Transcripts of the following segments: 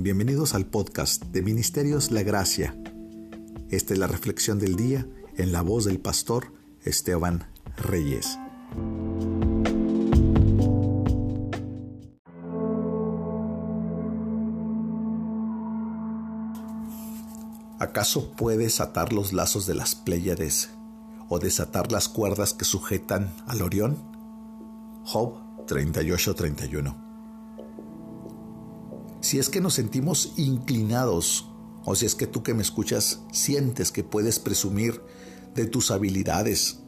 Bienvenidos al podcast de Ministerios La Gracia. Esta es la reflexión del día en la voz del pastor Esteban Reyes. ¿Acaso puedes atar los lazos de las Pléyades o desatar las cuerdas que sujetan al Orión? Job 38:31 si es que nos sentimos inclinados o si es que tú que me escuchas sientes que puedes presumir de tus habilidades.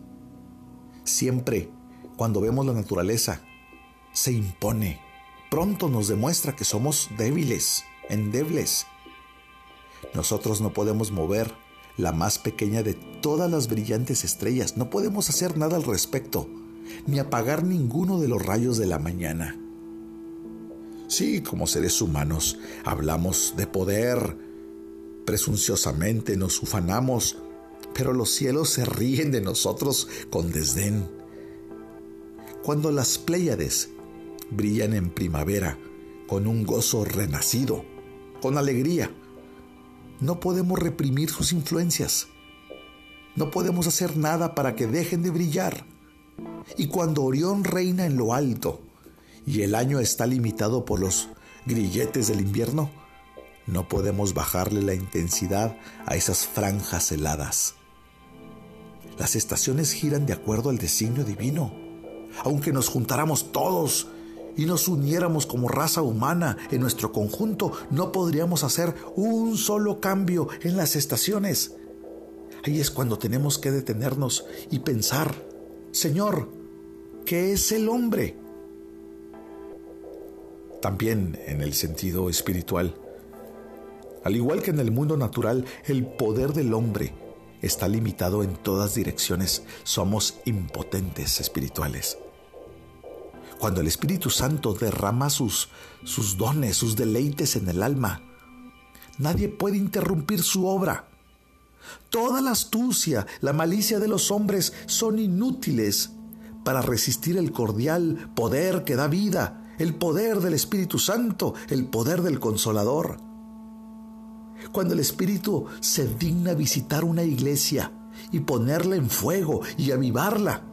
Siempre, cuando vemos la naturaleza, se impone. Pronto nos demuestra que somos débiles, endebles. Nosotros no podemos mover la más pequeña de todas las brillantes estrellas. No podemos hacer nada al respecto, ni apagar ninguno de los rayos de la mañana. Sí, como seres humanos hablamos de poder, presunciosamente nos ufanamos, pero los cielos se ríen de nosotros con desdén. Cuando las Pléyades brillan en primavera con un gozo renacido, con alegría, no podemos reprimir sus influencias. No podemos hacer nada para que dejen de brillar. Y cuando Orión reina en lo alto, y el año está limitado por los grilletes del invierno, no podemos bajarle la intensidad a esas franjas heladas. Las estaciones giran de acuerdo al designio divino. Aunque nos juntáramos todos y nos uniéramos como raza humana en nuestro conjunto, no podríamos hacer un solo cambio en las estaciones. Ahí es cuando tenemos que detenernos y pensar, Señor, ¿qué es el hombre? También en el sentido espiritual. Al igual que en el mundo natural, el poder del hombre está limitado en todas direcciones. Somos impotentes espirituales. Cuando el Espíritu Santo derrama sus, sus dones, sus deleites en el alma, nadie puede interrumpir su obra. Toda la astucia, la malicia de los hombres son inútiles para resistir el cordial poder que da vida el poder del Espíritu Santo, el poder del Consolador. Cuando el Espíritu se digna visitar una iglesia y ponerla en fuego y avivarla,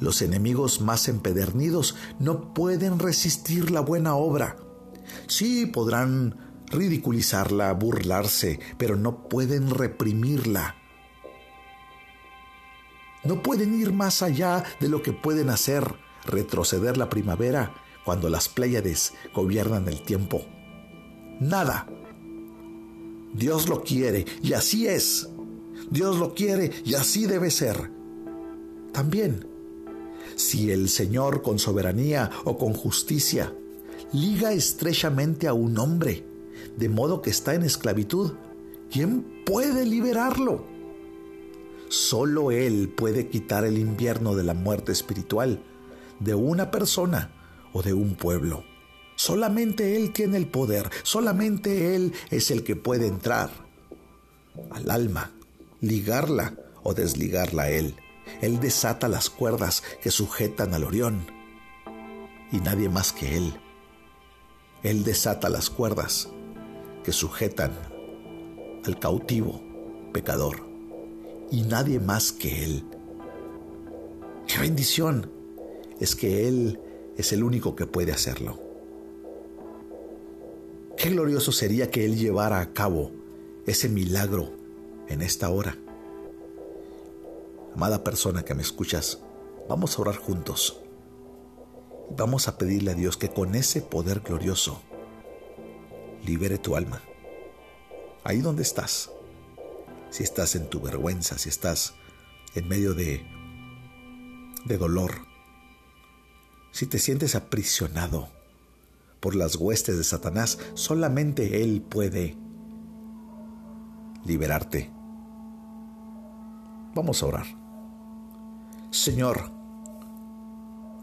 los enemigos más empedernidos no pueden resistir la buena obra. Sí podrán ridiculizarla, burlarse, pero no pueden reprimirla. No pueden ir más allá de lo que pueden hacer, retroceder la primavera cuando las Pléyades gobiernan el tiempo. Nada. Dios lo quiere y así es. Dios lo quiere y así debe ser. También, si el Señor con soberanía o con justicia liga estrechamente a un hombre, de modo que está en esclavitud, ¿quién puede liberarlo? Solo Él puede quitar el invierno de la muerte espiritual de una persona o de un pueblo. Solamente Él tiene el poder, solamente Él es el que puede entrar al alma, ligarla o desligarla a Él. Él desata las cuerdas que sujetan al Orión y nadie más que Él. Él desata las cuerdas que sujetan al cautivo pecador y nadie más que Él. ¡Qué bendición! Es que Él es el único que puede hacerlo. Qué glorioso sería que Él llevara a cabo ese milagro en esta hora. Amada persona que me escuchas, vamos a orar juntos. Vamos a pedirle a Dios que con ese poder glorioso libere tu alma. Ahí donde estás. Si estás en tu vergüenza, si estás en medio de, de dolor, si te sientes aprisionado por las huestes de Satanás, solamente Él puede liberarte. Vamos a orar. Señor,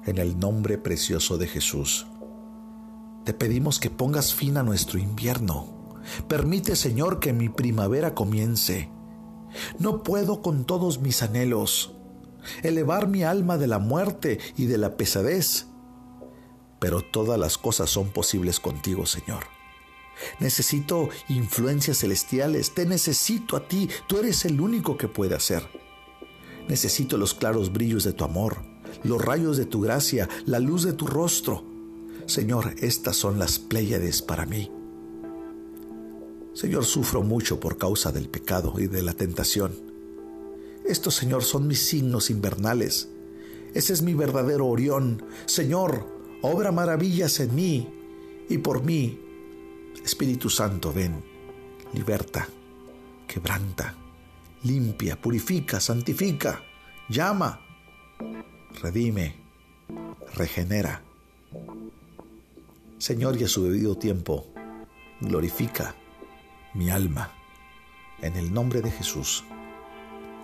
en el nombre precioso de Jesús, te pedimos que pongas fin a nuestro invierno. Permite, Señor, que mi primavera comience. No puedo con todos mis anhelos elevar mi alma de la muerte y de la pesadez. Pero todas las cosas son posibles contigo, Señor. Necesito influencias celestiales. Te necesito a ti. Tú eres el único que puede hacer. Necesito los claros brillos de tu amor, los rayos de tu gracia, la luz de tu rostro. Señor, estas son las Pléyades para mí. Señor, sufro mucho por causa del pecado y de la tentación. Estos, Señor, son mis signos invernales. Ese es mi verdadero Orión. Señor, obra maravillas en mí y por mí. Espíritu Santo, ven, liberta, quebranta, limpia, purifica, santifica, llama, redime, regenera. Señor, y a su debido tiempo, glorifica mi alma. En el nombre de Jesús.